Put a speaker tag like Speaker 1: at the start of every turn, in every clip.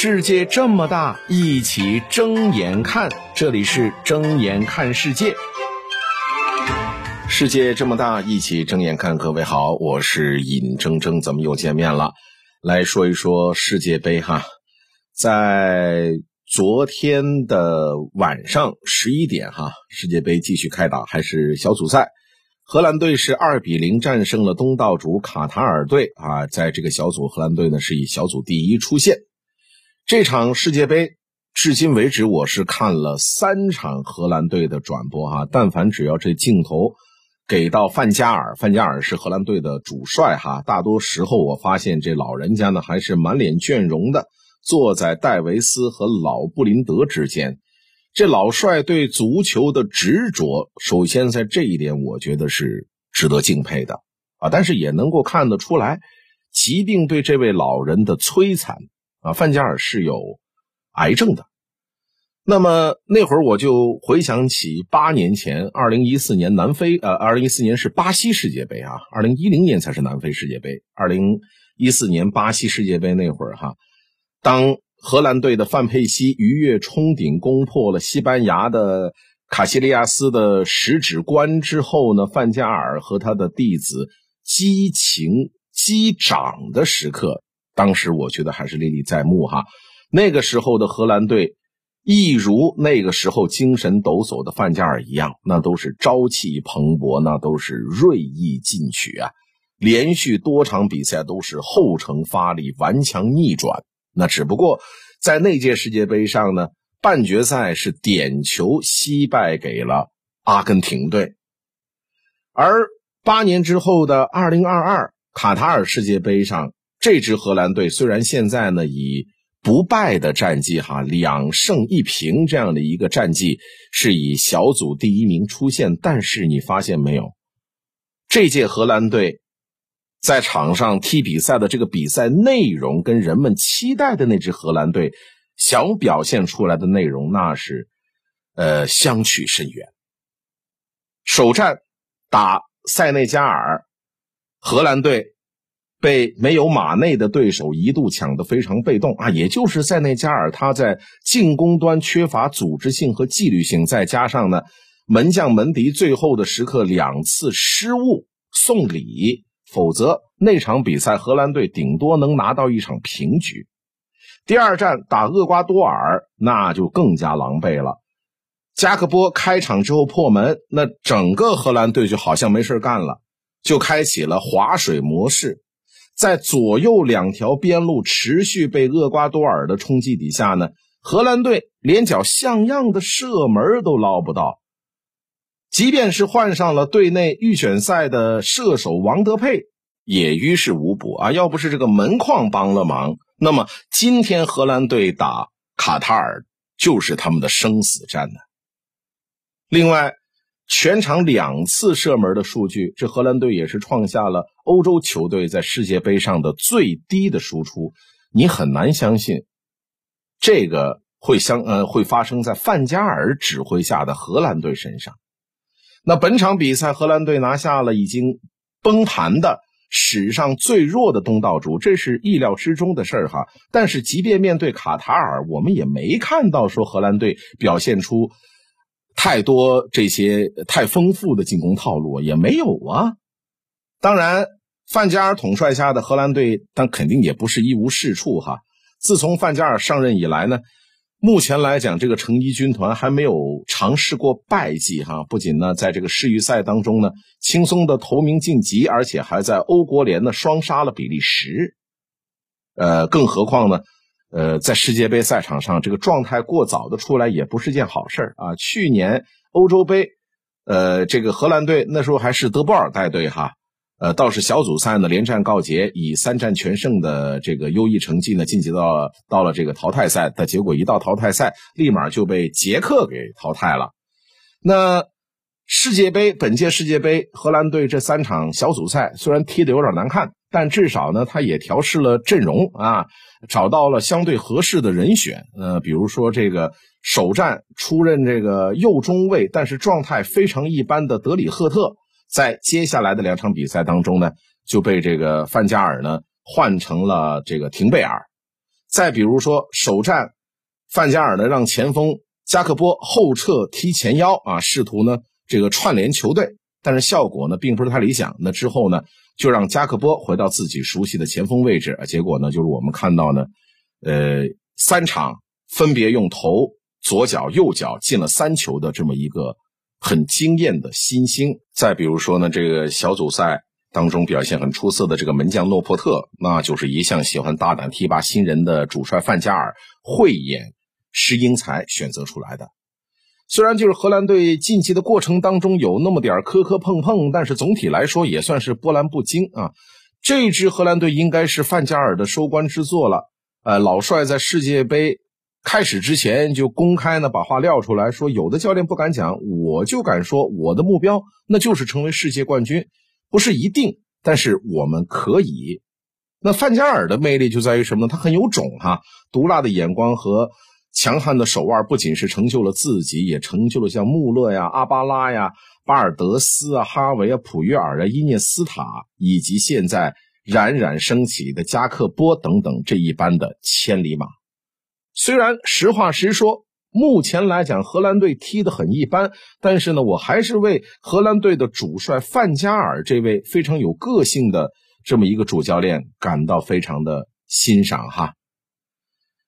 Speaker 1: 世界这么大，一起睁眼看。这里是睁眼看世界。世界这么大，一起睁眼看。各位好，我是尹铮铮，咱们又见面了，来说一说世界杯哈。在昨天的晚上十一点哈，世界杯继续开打，还是小组赛。荷兰队是二比零战胜了东道主卡塔尔队啊，在这个小组，荷兰队呢是以小组第一出线。这场世界杯，至今为止我是看了三场荷兰队的转播哈。但凡只要这镜头给到范加尔，范加尔是荷兰队的主帅哈。大多时候我发现这老人家呢还是满脸倦容的，坐在戴维斯和老布林德之间。这老帅对足球的执着，首先在这一点我觉得是值得敬佩的啊。但是也能够看得出来，疾病对这位老人的摧残。啊，范加尔是有癌症的。那么那会儿我就回想起八年前，二零一四年南非，呃，二零一四年是巴西世界杯啊，二零一零年才是南非世界杯。二零一四年巴西世界杯那会儿哈，当荷兰队的范佩西鱼跃冲顶，攻破了西班牙的卡西利亚斯的十指关之后呢，范加尔和他的弟子激情击掌的时刻。当时我觉得还是历历在目哈，那个时候的荷兰队，一如那个时候精神抖擞的范加尔一样，那都是朝气蓬勃，那都是锐意进取啊！连续多场比赛都是后程发力，顽强逆转。那只不过在那届世界杯上呢，半决赛是点球惜败给了阿根廷队，而八年之后的二零二二卡塔尔世界杯上。这支荷兰队虽然现在呢以不败的战绩哈两胜一平这样的一个战绩是以小组第一名出现，但是你发现没有，这届荷兰队在场上踢比赛的这个比赛内容跟人们期待的那支荷兰队想表现出来的内容那是呃相去甚远。首战打塞内加尔，荷兰队。被没有马内的对手一度抢得非常被动啊！也就是塞内加尔他在进攻端缺乏组织性和纪律性，再加上呢门将门迪最后的时刻两次失误送礼，否则那场比赛荷兰队顶多能拿到一场平局。第二战打厄瓜多尔那就更加狼狈了，加克波开场之后破门，那整个荷兰队就好像没事干了，就开启了划水模式。在左右两条边路持续被厄瓜多尔的冲击底下呢，荷兰队连脚像样的射门都捞不到。即便是换上了队内预选赛的射手王德佩，也于事无补啊！要不是这个门框帮了忙，那么今天荷兰队打卡塔尔就是他们的生死战呢。另外。全场两次射门的数据，这荷兰队也是创下了欧洲球队在世界杯上的最低的输出。你很难相信，这个会相呃会发生在范加尔指挥下的荷兰队身上。那本场比赛，荷兰队拿下了已经崩盘的史上最弱的东道主，这是意料之中的事儿哈。但是，即便面对卡塔尔，我们也没看到说荷兰队表现出。太多这些太丰富的进攻套路也没有啊。当然，范加尔统帅下的荷兰队，但肯定也不是一无是处哈。自从范加尔上任以来呢，目前来讲，这个成衣军团还没有尝试过败绩哈。不仅呢，在这个世预赛当中呢，轻松的头名晋级，而且还在欧国联呢双杀了比利时。呃，更何况呢？呃，在世界杯赛场上，这个状态过早的出来也不是件好事啊。去年欧洲杯，呃，这个荷兰队那时候还是德布尔带队哈，呃，倒是小组赛呢连战告捷，以三战全胜的这个优异成绩呢晋级到到了这个淘汰赛，但结果一到淘汰赛，立马就被捷克给淘汰了。那世界杯本届世界杯，荷兰队这三场小组赛虽然踢得有点难看。但至少呢，他也调试了阵容啊，找到了相对合适的人选。呃，比如说这个首战出任这个右中卫，但是状态非常一般的德里赫特，在接下来的两场比赛当中呢，就被这个范加尔呢换成了这个廷贝尔。再比如说首战，范加尔呢让前锋加克波后撤踢前腰啊，试图呢这个串联球队，但是效果呢并不是太理想。那之后呢就让加克波回到自己熟悉的前锋位置，结果呢就是我们看到呢，呃三场分别用头、左脚、右脚进了三球的这么一个很惊艳的新星。再比如说呢这个小组赛。当中表现很出色的这个门将诺珀特，那就是一向喜欢大胆提拔新人的主帅范加尔慧眼识英才选择出来的。虽然就是荷兰队晋级的过程当中有那么点磕磕碰碰，但是总体来说也算是波澜不惊啊。这支荷兰队应该是范加尔的收官之作了。呃，老帅在世界杯开始之前就公开呢把话撂出来说，有的教练不敢讲，我就敢说，我的目标那就是成为世界冠军。不是一定，但是我们可以。那范加尔的魅力就在于什么呢？他很有种哈，毒辣的眼光和强悍的手腕，不仅是成就了自己，也成就了像穆勒呀、阿巴拉呀、巴尔德斯啊、哈维啊、普约尔啊、伊涅斯塔，以及现在冉冉升起的加克波等等这一般的千里马。虽然实话实说。目前来讲，荷兰队踢得很一般，但是呢，我还是为荷兰队的主帅范加尔这位非常有个性的这么一个主教练感到非常的欣赏哈。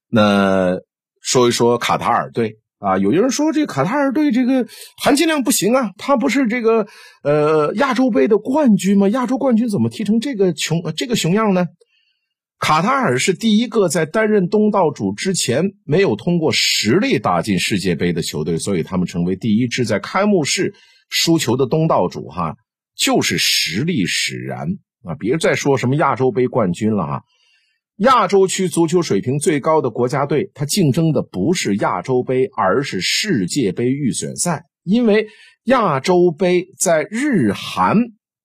Speaker 1: 那说一说卡塔尔队啊，有人说这卡塔尔队这个含金量不行啊，他不是这个呃亚洲杯的冠军吗？亚洲冠军怎么踢成这个穷这个熊样呢？卡塔尔是第一个在担任东道主之前没有通过实力打进世界杯的球队，所以他们成为第一支在开幕式输球的东道主。哈，就是实力使然啊！别再说什么亚洲杯冠军了哈。亚洲区足球水平最高的国家队，它竞争的不是亚洲杯，而是世界杯预选赛，因为亚洲杯在日韩。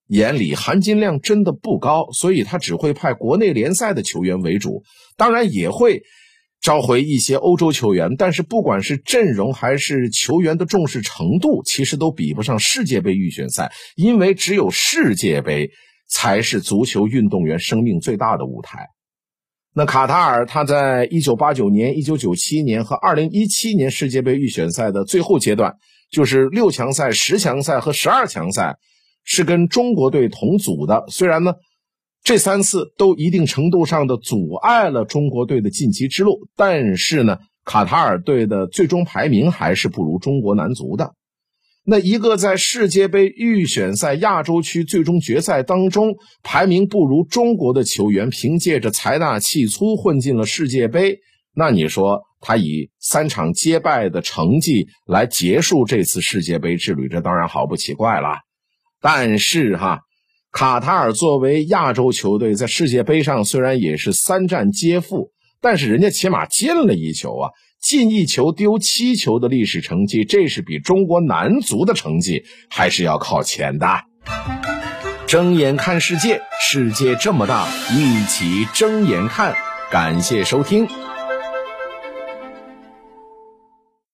Speaker 1: 眼里含金量真的不高，所以他只会派国内联赛的球员为主，当然也会召回一些欧洲球员。但是不管是阵容还是球员的重视程度，其实都比不上世界杯预选赛，因为只有世界杯才是足球运动员生命最大的舞台。那卡塔尔他在一九八九年、一九九七年和二零一七年世界杯预选赛的最后阶段，就是六强赛、十强赛和十二强赛。是跟中国队同组的，虽然呢，这三次都一定程度上的阻碍了中国队的晋级之路，但是呢，卡塔尔队的最终排名还是不如中国男足的。那一个在世界杯预选赛亚洲区最终决赛当中排名不如中国的球员，凭借着财大气粗混进了世界杯，那你说他以三场皆败的成绩来结束这次世界杯之旅，这当然毫不奇怪了。但是哈，卡塔尔作为亚洲球队，在世界杯上虽然也是三战皆负，但是人家起码进了一球啊，进一球丢七球的历史成绩，这是比中国男足的成绩还是要靠前的。睁眼看世界，世界这么大，一起睁眼看。感谢收听。